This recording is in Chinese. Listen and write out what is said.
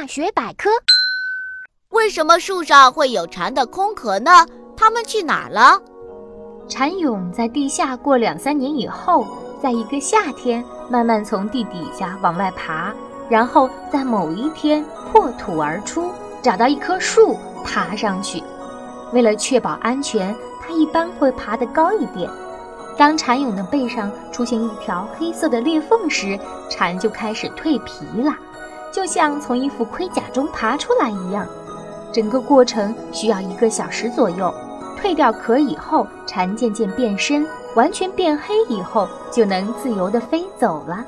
大学百科：为什么树上会有蝉的空壳呢？它们去哪了？蝉蛹在地下过两三年以后，在一个夏天慢慢从地底下往外爬，然后在某一天破土而出，找到一棵树爬上去。为了确保安全，它一般会爬得高一点。当蝉蛹的背上出现一条黑色的裂缝时，蝉就开始蜕皮了，就像从一副盔甲中爬出来一样。整个过程需要一个小时左右。蜕掉壳以后，蝉渐渐变身，完全变黑以后，就能自由地飞走了。